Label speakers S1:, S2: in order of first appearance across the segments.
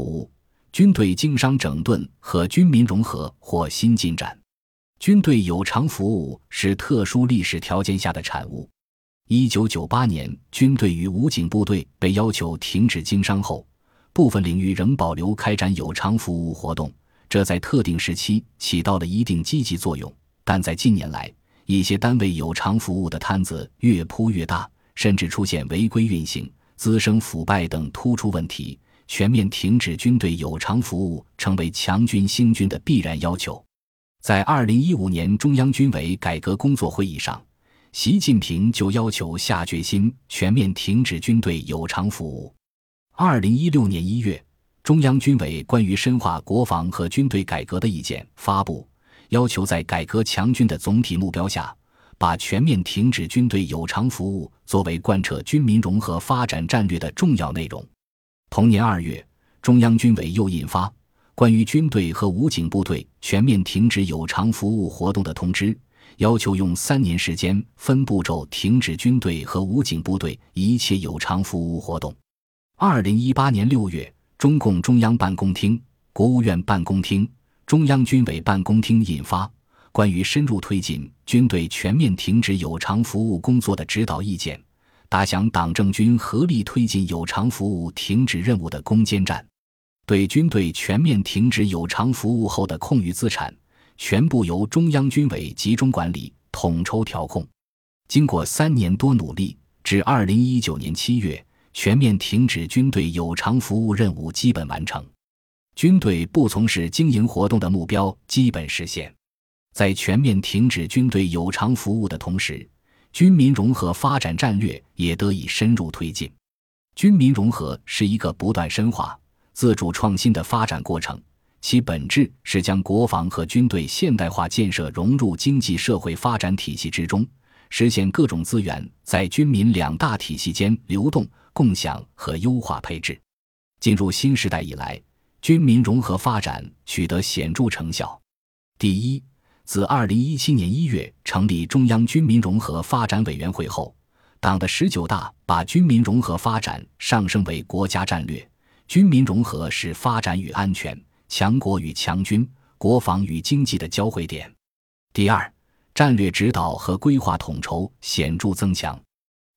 S1: 五、军队经商整顿和军民融合或新进展。军队有偿服务是特殊历史条件下的产物。一九九八年，军队与武警部队被要求停止经商后，部分领域仍保留开展有偿服务活动，这在特定时期起到了一定积极作用。但在近年来，一些单位有偿服务的摊子越铺越大，甚至出现违规运行、滋生腐败等突出问题，全面停止军队有偿服务成为强军兴军的必然要求。在二零一五年中央军委改革工作会议上，习近平就要求下决心全面停止军队有偿服务。二零一六年一月，中央军委关于深化国防和军队改革的意见发布。要求在改革强军的总体目标下，把全面停止军队有偿服务作为贯彻军民融合发展战略的重要内容。同年二月，中央军委又印发《关于军队和武警部队全面停止有偿服务活动的通知》，要求用三年时间分步骤停止军队和武警部队一切有偿服务活动。二零一八年六月，中共中央办公厅、国务院办公厅。中央军委办公厅印发《关于深入推进军队全面停止有偿服务工作的指导意见》，打响党政军合力推进有偿服务停止任务的攻坚战。对军队全面停止有偿服务后的空余资产，全部由中央军委集中管理、统筹调控。经过三年多努力，至二零一九年七月，全面停止军队有偿服务任务基本完成。军队不从事经营活动的目标基本实现，在全面停止军队有偿服务的同时，军民融合发展战略也得以深入推进。军民融合是一个不断深化、自主创新的发展过程，其本质是将国防和军队现代化建设融入经济社会发展体系之中，实现各种资源在军民两大体系间流动、共享和优化配置。进入新时代以来。军民融合发展取得显著成效。第一，自二零一七年一月成立中央军民融合发展委员会后，党的十九大把军民融合发展上升为国家战略。军民融合是发展与安全、强国与强军、国防与经济的交汇点。第二，战略指导和规划统筹显著增强。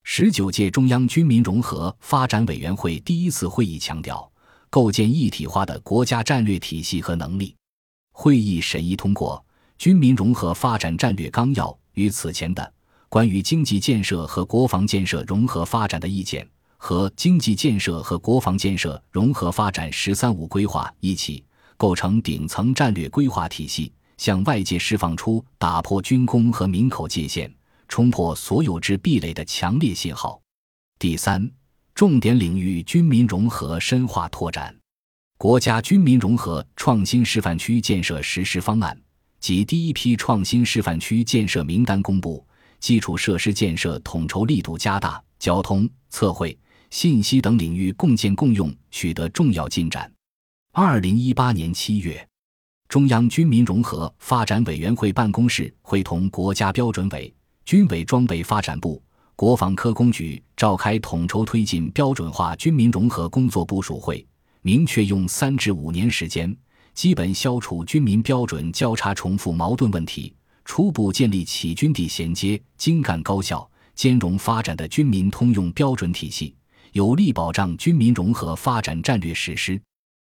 S1: 十九届中央军民融合发展委员会第一次会议强调。构建一体化的国家战略体系和能力。会议审议通过《军民融合发展战略纲要》与此前的《关于经济建设和国防建设融合发展的意见》和《经济建设和国防建设融合发展“十三五”规划》一起，构成顶层战略规划体系，向外界释放出打破军工和民口界限、冲破所有制壁垒的强烈信号。第三。重点领域军民融合深化拓展，国家军民融合创新示范区建设实施方案及第一批创新示范区建设名单公布，基础设施建设统筹力度加大，交通、测绘、信息等领域共建共用取得重要进展。二零一八年七月，中央军民融合发展委员会办公室会同国家标准委、军委装备发展部。国防科工局召开统筹推进标准化军民融合工作部署会，明确用三至五年时间，基本消除军民标准交叉重复矛盾问题，初步建立起军地衔接、精干高效、兼容发展的军民通用标准体系，有力保障军民融合发展战略实施。